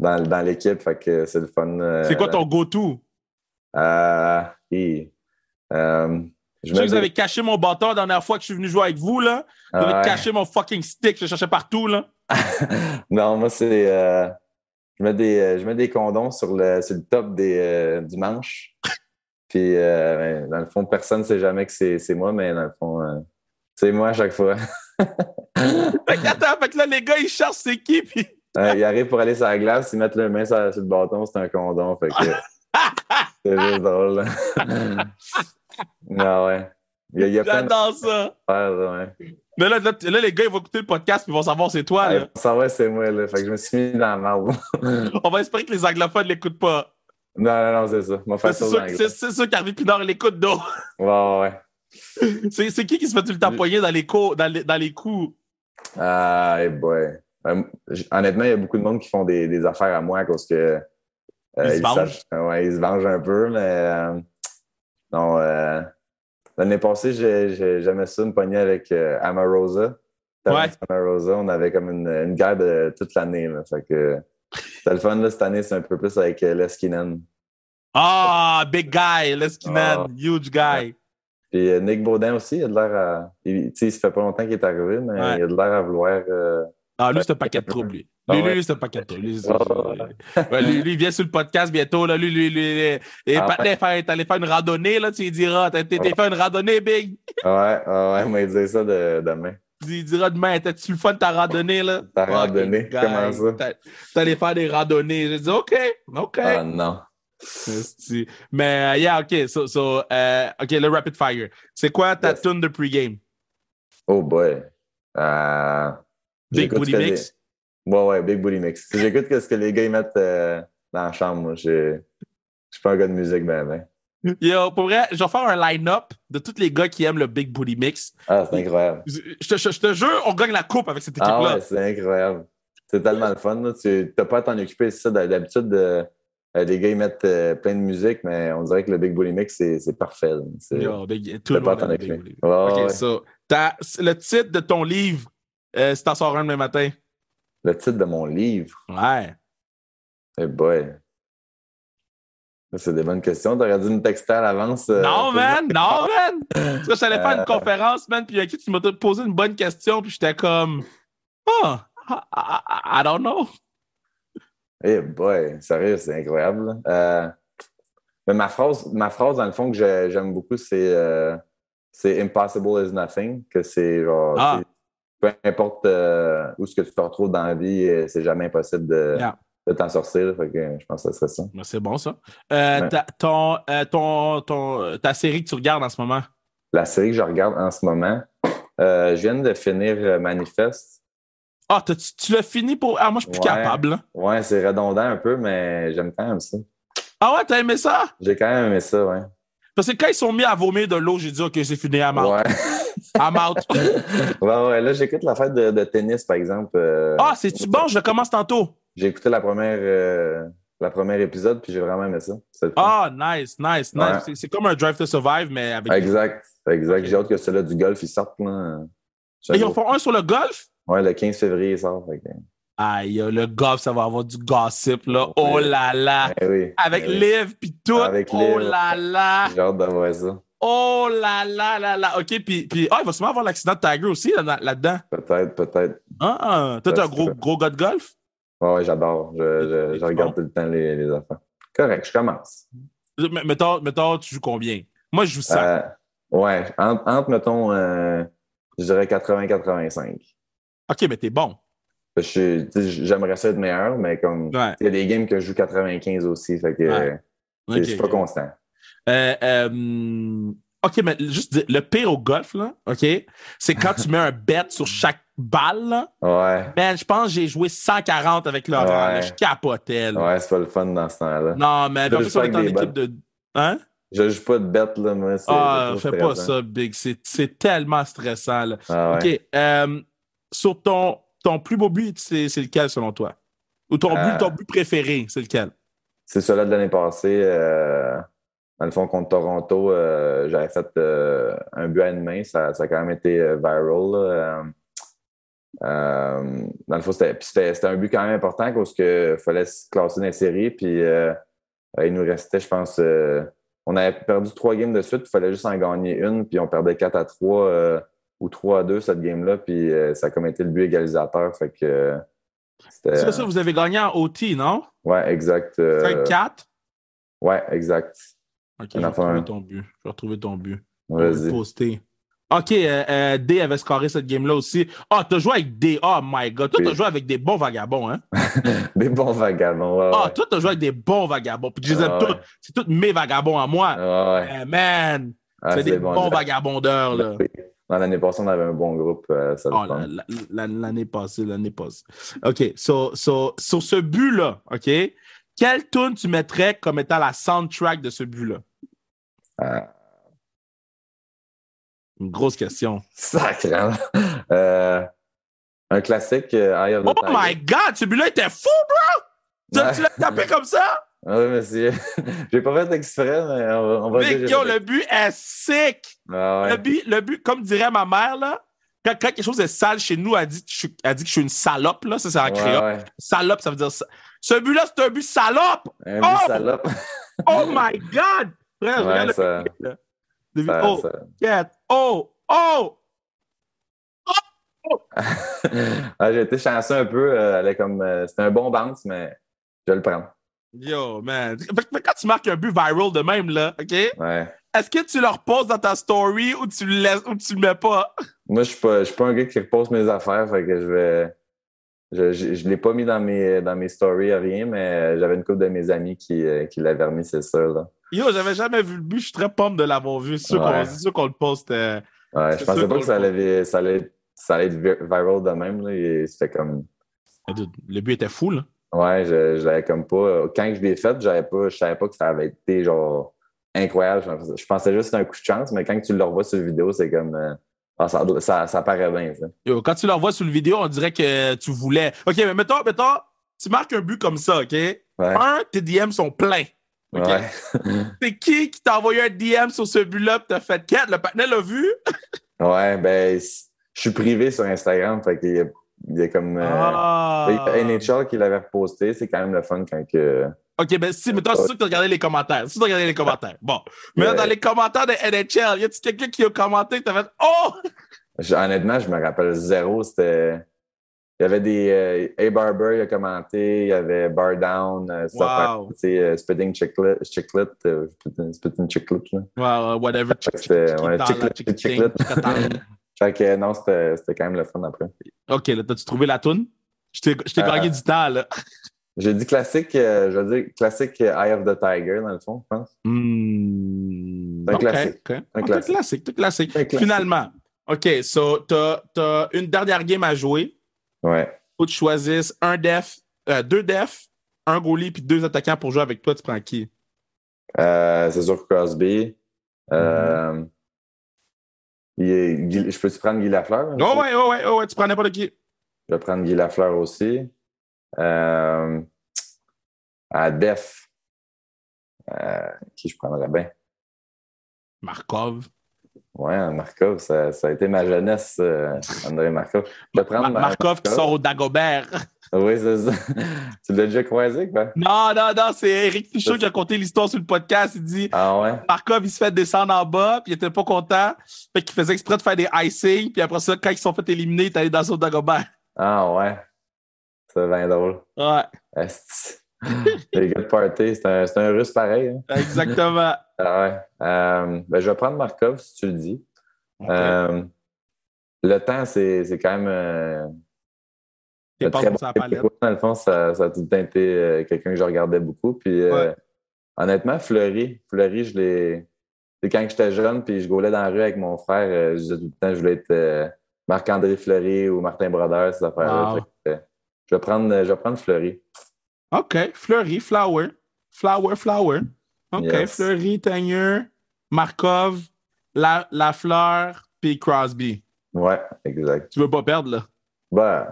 dans, dans l'équipe, fait que c'est le fun. euh, C'est quoi ton go-to? euh, et, euh, je Je sais que vous avez caché mon bâton la dernière fois que je suis venu jouer avec vous, là. Vous avez caché mon fucking stick, je le cherchais partout, là. non, moi, c'est. Je, mets des, euh, je mets des condoms sur le, sur le top des, euh, du manche. Puis, euh, ben, dans le fond, personne ne sait jamais que c'est moi, mais dans le fond, euh, c'est moi à chaque fois. Fait que, attends, fait que là, les gars, ils cherchent c'est qui, puis. Ils arrivent pour aller sur la glace, ils mettent leur main sur, sur le bâton, c'est un condom. Fait que c'est juste drôle. non, ouais. Il y a, il y a plein J'adore ça. là, ouais. Mais là, là, là, les gars, ils vont écouter le podcast puis ils vont savoir c'est toi. Là. Ouais, Ça va, c'est moi, là. Fait que je me suis mis dans la marde. non, On va espérer que les anglophones ne l'écoutent pas. non, non, c'est ça. On va faire C'est ça c'est, sûr qu'Harvey Pinard l'écoute d'eau. Ouais, ouais, ouais. C'est, c'est qui qui se fait tout le temps poigner dans les, cours, dans les, dans les coups? Ah, hey boy. J- honnêtement, il y a beaucoup de monde qui font des, des affaires à moi cause que. euh, Ils se vengent? ouais, ils se vengent un peu, mais. euh, non, euh, l'année passée, j'ai- j'ai- j'aimais ça, me pogner avec euh, Amarosa. Ouais. Amarosa, on avait comme une, une guerre de toute l'année. là. Fait que. C'était le fun, là, cette année, c'est un peu plus avec euh, Leskinen. Ah, big guy, Leskinen, Ah. huge guy. Puis euh, Nick Baudin aussi, il a de l'air à. il- Tu sais, ça fait pas longtemps qu'il est arrivé, mais Ouais. il a de l'air à vouloir. euh, Ah, lui, c'est un paquet de troubles, lui. Ah Lui, ouais. lui, c'est un paquet de. Lui, Ah Ouais, lui, lui, il vient sur le podcast bientôt. Là. Lui, lui, lui, et Ah faire- t'allais faire une randonnée, là, tu lui diras, t'as fait une randonnée, Big. Ouais, ouais, ouais, il m'a dit ça de, demain. Tu lui diras demain, t'as-tu le fun de ta randonnée, là? Ta Fucking randonnée? Comment ça? T'allais faire des randonnées. J'ai dit, OK, OK. Ah non. Mais, uh, yeah, OK. So, so, euh, OK, le rapid fire. C'est quoi ta Yes. tune de pregame? Oh boy. Euh, Big Booty Mix? Ouais, ouais, Big Booty Mix. J'écoute ce que les gars ils mettent euh, dans la chambre. Moi, je suis pas un gars de musique, ben, ben. Yo, pour vrai, je vais faire un line-up de tous les gars qui aiment le Big Booty Mix. Ah, c'est incroyable. Je je te, je- je te jure, on gagne la coupe avec cette équipe-là. Ah ouais, c'est incroyable. C'est tellement le fun. Là. Tu n'as pas à t'en occuper. C'est ça, d'habitude, euh, les gars ils mettent euh, plein de musique, mais on dirait que le Big Booty Mix, c'est c'est parfait. C'est- Yo, big- tout le pas à t'en occuper. Ouais, OK, so, le titre de ton livre, euh, si t'en sors un demain matin. Le titre de mon livre. Ouais. Eh boy. C'est des bonnes questions. T'aurais dû me texter à l'avance. euh, Non, man! Non, man! Parce que j'allais faire une Euh. conférence, man, puis qui tu m'as posé une bonne question, puis j'étais comme, oh, I, I- I don't know. Eh boy, sérieux, c'est incroyable. Euh, mais ma phrase, ma phrase, dans le fond, que j'ai- j'aime beaucoup, c'est euh, c'est Impossible is nothing. Que c'est genre, Ah. Peu importe euh, où ce que tu te retrouves dans la vie, euh, c'est jamais impossible de, Yeah. de t'en sortir. Fait que je pense que ce serait ça. Ben, C'est bon, ça. Euh, Ouais. ta, ton, euh, ton, ton- ta série que tu regardes en ce moment? La série que je regarde en ce moment, euh, je viens de finir euh, Manifeste. Ah, tu, tu l'as fini pour. Ah, moi, je suis plus Ouais. capable. là. Ouais, c'est redondant un peu, mais j'aime quand même ça. Ah ouais, t'as aimé ça? J'ai quand même aimé ça, ouais. Parce que quand ils sont mis à vomir de l'eau, j'ai dit, OK, c'est fini, I'm out. Ouais. I'm out. ouais, ouais. Là, j'écoute la fête de, de tennis, par exemple. euh, Ah, c'est-tu bon? Je commence tantôt. J'ai écouté la première, euh, la première épisode, puis j'ai vraiment aimé ça. Ah, nice, nice, nice. Ouais. C'est- comme un Drive to Survive, mais avec. Exact, exact. J'ai hâte que celui-là du golf, il sorte. Là. Ils en font un sur le golf? Ouais, le 15 février, il sort. fait Aïe, le golf, ça va avoir du gossip, là. Oh là là. Eh oui. Avec eh oui. Puis tout. Avec oh là là. J'ai hâte d'avoir ça. Oh là là là là. OK, puis, puis ah, il va sûrement avoir l'accident de Tiger aussi là- là-dedans. Peut-être, peut-être. Ah, toi, t'es un gros, gros gars de golf? Ouais, ouais, j'adore. Je, je, je C'est regarde bon. tout le temps les, les affaires. Correct, je commence. M- Mettons, mettons, tu joues combien? Moi, je joue ça. Euh, ouais, entre, entre, mettons, euh, je dirais 80-85. OK, mais t'es bon. J'aimerais ça être meilleur, mais comme Ouais. il y a des games que je joue 95 aussi, fait que Ouais. je suis pas constant. Euh, euh, OK, mais juste dire, le pire au golf, là, OK, c'est quand tu mets un bet sur chaque balle, là. Ouais, Man, je pense que j'ai joué 140 avec Laurent. Ouais. là. Je capotais. là. ouais, c'est pas le fun dans ce temps-là. Non, mais Je en on équipe de. Hein? Je joue pas de bête, là, moi. Ah, fais pas ça, Big. C'est c'est tellement stressant. Là. Ah, ouais. OK. euh, sur ton, ton plus beau but, c'est lequel selon toi? Ou ton, Euh. but, ton but préféré, c'est lequel? C'est celui de l'année passée. euh, dans le fond, contre Toronto, euh, j'avais fait euh, un but à une main. Ça, ça a quand même été euh, viral. là. Euh, euh, dans le fond, c'était un but quand même important parce qu'il fallait se classer dans les séries. Puis euh, il nous restait, je pense, euh, on avait perdu trois games de suite. Il fallait juste en gagner une. Puis on perdait 4 à 3 euh, ou 3 à 2 cette game-là. Puis euh, ça a comme été le but égalisateur. Fait que euh, c'était. C'est ça, vous avez gagné en OT, non? Ouais, exact. euh, 5-4? ouais, exact. OK, retrouver un. ton but. Je vais retrouver ton but. Vas-y. OK, euh, euh, D avait scoré cette game-là aussi. Ah, t'as joué avec D. Oh my God. Toi, t'as joué avec des bons vagabonds, hein? Des bons vagabonds. Ouais, Ah, ouais. toi, t'as joué avec des bons vagabonds. Puis je les aime Ah, tous. ouais. C'est tous mes vagabonds à moi. Ouais. Eh, man, Ah, c'est des bon, bons vagabondeurs, là. L'année passée, on avait un bon groupe. euh, Oh, la- l'année passée, l'année passée. OK, so, so, sur ce but-là, OK, quelle tune tu mettrais comme étant la soundtrack de ce but-là? Euh, Une grosse question. sacrément. Euh, un classique, Eye of the Oh Tiger. my God, ce but-là était fou, bro! Tu, Ouais. tu l'as tapé comme ça? Oui, monsieur. J'ai pas fait exprès, mais on, on va Vic, dire. yo, le but est sick! Ah, ouais. Le, but, le but, comme dirait ma mère, là, quand, quand quelque chose est sale chez nous, elle dit, que je suis- elle dit que je suis une salope, là, ça c'est en créole. ouais. Salope, ça veut dire ça. Ce but-là, c'est un but salope! Un Oh! but salope. Oh my God! Frère, Ouais, regarde le ça- but, là. Le but- Ça- oh, ça-. Oh! Oh! Ah, J'ai été chanceux un peu. euh, elle est comme, euh, C'était un bon bounce, mais je vais le prends. Yo, man. Que quand tu marques un but viral de même, là, OK? Ouais. Est-ce que tu le reposes dans ta story ou tu le laisses ou tu le mets pas? Moi, je suis pas, je suis pas un gars qui repose mes affaires, fait que je vais. Je, je, je l'ai pas mis dans mes, dans mes stories, rien, mais j'avais une couple de mes amis qui, euh, qui l'avaient remis, c'est sûr. Là. Yo, j'avais jamais vu le but. Je suis très pomme de l'avoir vu. C'est sûr qu'on Ouais. le poste. euh, Ouais, je pensais pas que ça allait, ça, allait, ça allait être vi- viral de même. Là, et C'était comme. Ah, Le but était fou, là. Ouais, je, je l'avais comme pas. Quand je l'ai fait, j'avais pas, je savais pas que ça avait été genre incroyable. Je pensais, juste que c'était un coup de chance, mais quand tu le revois sur vidéo, c'est comme. euh, ah, ça, ça, ça paraît bien, ça. Yo, quand tu le revois sur le vidéo, on dirait que tu voulais. OK, mais mettons, mettons, tu marques un but comme ça, OK? Ouais. Un, tes DM sont pleins. OK? Ouais. C'est qui qui t'a envoyé un DM sur ce but-là pis t'as fait 4? Le partenaire l'a vu? ouais, ben, je suis privé sur Instagram, fait qu'il y a, il y a comme. euh, ah! NHL qui l'avait reposté, c'est quand même le fun quand que. OK, ben si, mettons, c'est sûr que t'as regardé les commentaires. C'est sûr que t'as regardé les commentaires. Bon. Mais là, dans les commentaires de NHL, y a-tu quelqu'un qui a commenté t'as fait Oh! Honnêtement, je me rappelle zéro. C'était. Il y avait des. Euh, A. Barber, il a commenté. Il y avait Bar Down. Euh, Wow. tu euh, Spitting. Chicklet euh, Spitting, Chicklet. Là. Ouais, whatever. Que ouais, Chicklet, Chicklet. Fait que non, c'était quand même le fun après. OK, là, t'as-tu trouvé la toune? Je t'ai t'ai Euh, gagné du temps, là. J'ai dit classique, euh, je veux dire classique euh, Eye of the Tiger, dans le fond, je pense. Hmm. Un classique. Un classique. t'es classique. Un classique. Finalement. OK, so, t'as t'as une dernière game à jouer. Ouais. Faut que tu choisisses un def, euh, deux def, un goalie puis deux attaquants pour jouer avec toi. Tu prends qui? C'est sûr Crosby. Euh, il est- Guy- je peux-tu prendre Guy Lafleur? Oh ouais, oh ouais, oh ouais, tu prends n'importe qui. Je vais prendre Guy Lafleur aussi. Euh, à Def. Euh, qui je prendrais bien? Markov. Ouais, Markov, ça, ça a été ma jeunesse, euh, André Markov. Je prendre Ma- ma- Markov qui sort au Dagobert. Oui, c'est ça. tu l'as déjà croisé, quoi? Non, non, non, c'est Eric Fichaud qui a conté l'histoire sur le podcast. Il dit Ah ouais? Markov, il se fait descendre en bas, puis il était pas content. Fait qu'il faisait exprès de faire des icing, puis après ça, quand ils se sont fait éliminer, il est allé dans son Dagobert. Ah ouais. C'est bien drôle. Ouais. Les gars de party, c'est un, c'est un russe pareil. hein. exactement. Ah ouais. Euh, ben, je vais prendre Markov si tu le dis. Euh, le temps, c'est c'est quand même. euh, très bon. Québécois. Dans le fond, ça, ça a tout le temps été euh, quelqu'un que je regardais beaucoup. Puis, Ouais. honnêtement, Fleury, Fleury, je l'ai. C'est quand j'étais jeune, puis je gaulais dans la rue avec mon frère, je disais tout le temps, je voulais être Marc-André Fleury ou Martin Brodeur, ces affaires-là. Wow. Fait que, je, vais prendre, je vais prendre Fleury. OK. Fleury, Flower. Flower, Flower. OK. Yes. Fleury, Teigneur, Markov, La, Lafleur, puis Crosby. Ouais, exact. Tu veux pas perdre, là? Ben,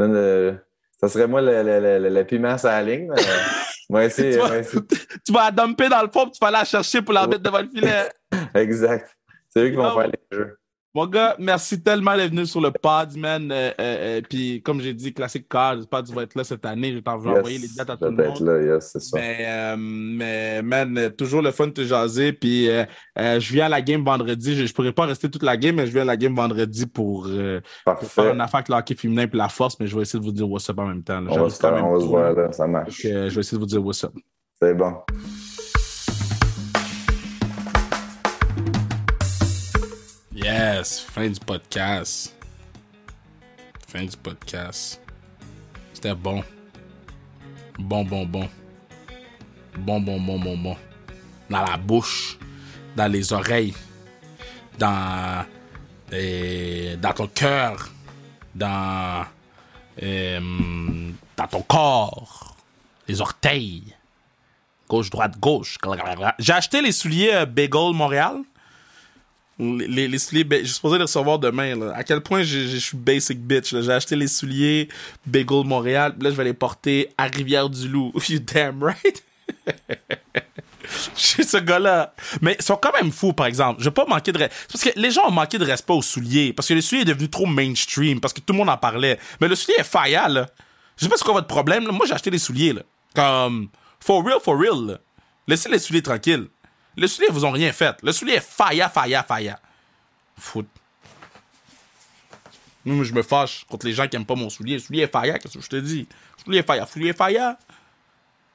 euh, ça serait moi le, le, le, le- le piment sur la ligne. mais, moi aussi, tu, vas, moi aussi. tu vas la dumper dans le fond, puis tu vas aller la chercher pour la mettre devant le filet. Exact. C'est eux qui vont faire les jeux. Mon gars, merci tellement d'être venu sur le pod, man. Euh, euh, euh, puis, comme j'ai dit, classique car, que tu vas être là cette année. Je vais t'en- je vais Yes, envoyer les dates à tout le monde. là, yes, c'est ça. Mais, euh, mais, man, toujours le fun de te jaser. Puis, je viens à la game vendredi. Je, je pourrais pas rester toute la game, mais je viens à la game vendredi pour, pour faire une affaire avec le hockey féminin et la force. Mais je vais essayer de vous dire what's up en même temps. là. On va, se faire- on va voir là. ça marche. Donc, je vais essayer de vous dire what's up. C'est bon. Yes, fin du podcast. Fin du podcast. C'était bon. Bon, bon, bon. Bon, bon, bon, bon, bon. Dans la bouche, dans les oreilles, dans, euh, dans ton cœur, dans, euh, dans ton corps, les orteils. Gauche, droite, gauche. J'ai acheté les souliers euh, Bagel Montréal. Les, souliers, je suis supposé les recevoir demain. À quel point je suis basic bitch. J'ai acheté les souliers Bagel Montréal. Là, je vais les porter à Rivière-du-Loup. You damn right. Suis ce gars-là. Mais ils sont quand même fous, par exemple. Je vais pas manquer de... Parce que les gens ont manqué de respect aux souliers. Parce que le soulier est devenu trop mainstream. Parce que tout le monde en parlait. Mais le soulier est faillant, là. Je sais pas c'est quoi votre problème. Moi, j'ai acheté des souliers. Comme... For real, for real. Laissez les souliers tranquilles. Les souliers vous ont rien fait. Le soulier est faillant, faillant, faillant. Foot. Moi, je me fâche contre les gens qui aiment pas mon soulier. Le soulier est faillant, qu'est-ce que je te dis? Le soulier est faillant. Le soulier est faillant.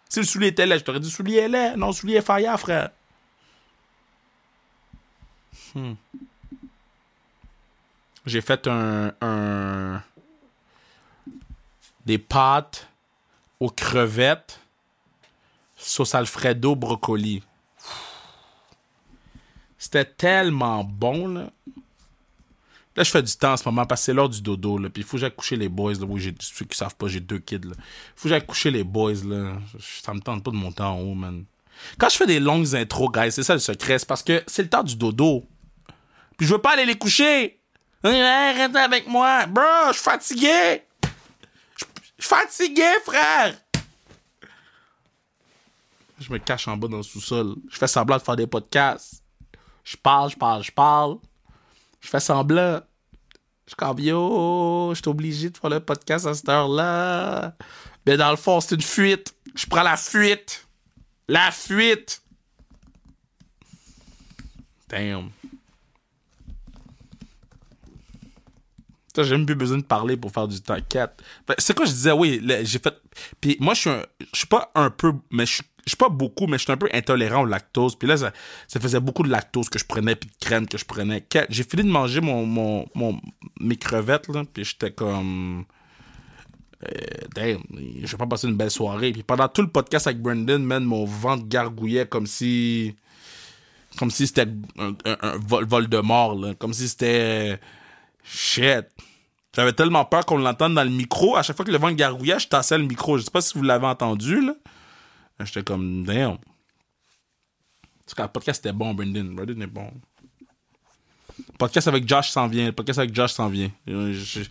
Si le soulier était laid, je t'aurais dit soulier est laid. Non, le soulier est faillant, frère. Hmm. J'ai fait un, un- des pâtes aux crevettes, sauce Alfredo, brocoli. C'était tellement bon, là. Là, je fais du temps en ce moment parce que c'est l'heure du dodo, là. Puis il faut que j'aille coucher les boys, là. Oui, j'ai, ceux qui savent pas, j'ai deux kids, là. Faut que j'aille coucher les boys, là. Ça me tente pas de monter en haut, man. Quand je fais des longues intros, guys, c'est ça le secret. C'est parce que c'est le temps du dodo. Puis je veux pas aller les coucher. Arrête avec moi. Bro, je suis fatigué. Je suis fatigué, frère. Je me cache en bas dans le sous-sol. Je fais semblant de faire des podcasts. Je parle, je parle, je parle. Je fais semblant. Je yo, je suis obligé de faire le podcast à cette heure-là. Mais dans le fond, c'est une fuite. Je prends la fuite. La fuite. Damn. J'ai même plus besoin de parler pour faire du temps 4. C'est quoi je disais, oui, j'ai fait. Puis moi, je suis un- je suis pas un peu, mais je suis je suis pas beaucoup, mais je suis un peu intolérant au lactose. Puis là, ça, faisait beaucoup de lactose que je prenais, puis de crème que je prenais. J'ai fini de manger mon, mon, mes crevettes, là, puis j'étais comme. Euh, je vais pas passer une belle soirée. Puis pendant tout le podcast avec Brendan, man, mon ventre gargouillait comme si. Comme si c'était un, vol, vol de mort, là. Comme si c'était. Shit. J'avais tellement peur qu'on l'entende dans le micro. À chaque fois que le vent garouillait, je tassais le micro. Je sais pas si vous l'avez entendu, là. J'étais comme, damn. En tout cas, le podcast était bon, Brendan. Brendan est bon. Le podcast avec Josh s'en vient. Le podcast avec Josh s'en vient. Juste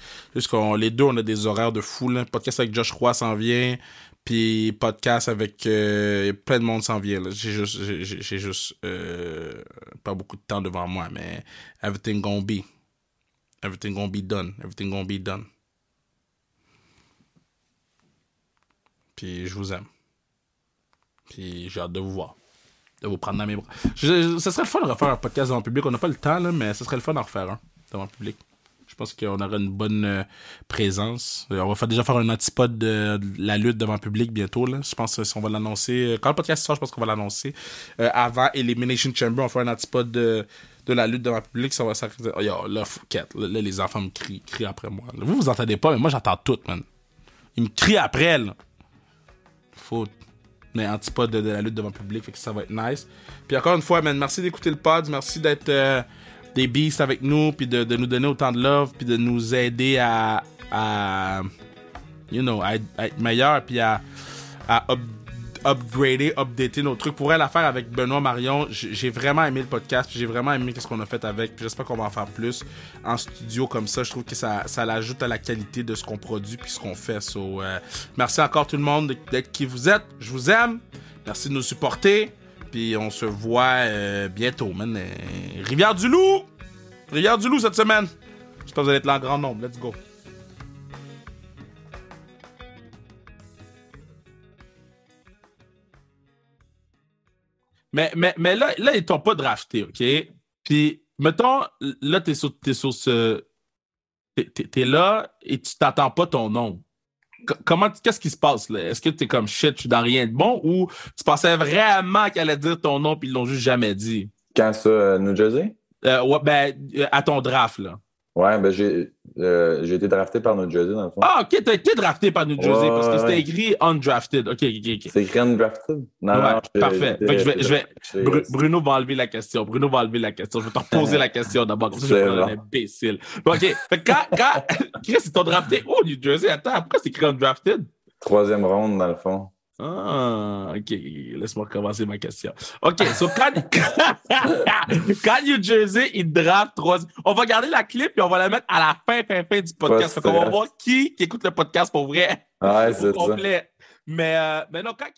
les deux, on a des horaires de fou. Le podcast avec Josh Roy s'en vient. Puis podcast avec euh, plein de monde s'en vient. J'ai juste, j'ai, juste euh, pas beaucoup de temps devant moi, mais everything gonna be. Everything gonna be done. Everything gonna be done. Puis je vous aime. Puis j'ai hâte de vous voir. De vous prendre dans mes bras. ce serait le fun de refaire un podcast devant le public. On n'a pas le temps, là, mais ce serait le fun d'en refaire un devant le public. Je pense qu'on aura une bonne euh, présence. Euh, on va déjà faire un antipode de, la lutte devant le public bientôt. Là. Je pense qu'on va l'annoncer. Quand le podcast sort, je pense qu'on va l'annoncer. Euh, avant Elimination Chamber, on va faire un antipode de, de la lutte devant le public. Ça va s'arrêter. Oh, là, là, les enfants me crient, crient après moi. Vous, vous entendez pas, mais moi, j'entends tout, man. Ils me crient après, là. Faut mais antipode de, de, la lutte devant le public, fait que ça va être nice. Puis encore une fois, man, merci d'écouter le pod, merci d'être des beasts avec nous, puis de, nous donner autant de love, puis de nous aider à, you know, être meilleur, puis à, à upgrader, updater nos trucs. Pour elle, l'affaire avec Benoît Marion, j'ai vraiment aimé le podcast, j'ai vraiment aimé ce qu'on a fait avec, j'espère qu'on va en faire plus en studio comme ça. Je trouve que ça, ça l'ajoute à la qualité de ce qu'on produit puis ce qu'on fait. So, euh, merci encore tout le monde d'être qui vous êtes. Je vous aime. Merci de nous supporter. Puis on se voit euh, bientôt, man. Euh, Rivière-du-Loup! Rivière-du-Loup cette semaine. J'espère que vous allez être là en grand nombre. Let's go. Mais, mais, mais là, là, ils t'ont pas drafté, OK? Puis, mettons, là, t'es sur, es sur ce. T'es es là et tu t'attends pas ton nom comment, qu'est-ce qui se passe là? Est-ce que tu es comme shit, je suis dans rien de bon ou tu pensais vraiment qu'elle allait dire ton nom puis ils l'ont juste jamais dit? Quand ça, euh, New Jersey? Euh, ouais, ben, euh, à ton draft, là. Ouais, ben j'ai euh, été drafté par New Jersey, dans le fond. Ah, ok, t'as été drafté par New Jersey parce que c'était écrit undrafted. Ok, ok, ok. C'est écrit undrafted? Non, ouais, non, parfait. je vais, je vais, Bruno va enlever la question. Bruno va enlever la question. Je vais te reposer la question d'abord. Comme ça, je vais un imbécile. ok, fait quand, quand, Chris, ils t'ont drafté où, New Jersey? Attends, pourquoi c'est écrit undrafted? Troisième ronde, dans le fond. Ah, ok. Laisse-moi recommencer ma question. OK, so quand, quand New Jersey, il draft trois... On va garder la clip et on va la mettre à la fin, fin, fin du podcast. Qu'on va voir qui, qui écoute le podcast pour vrai. Ouais, c'est ça. Mais, euh, mais non, quand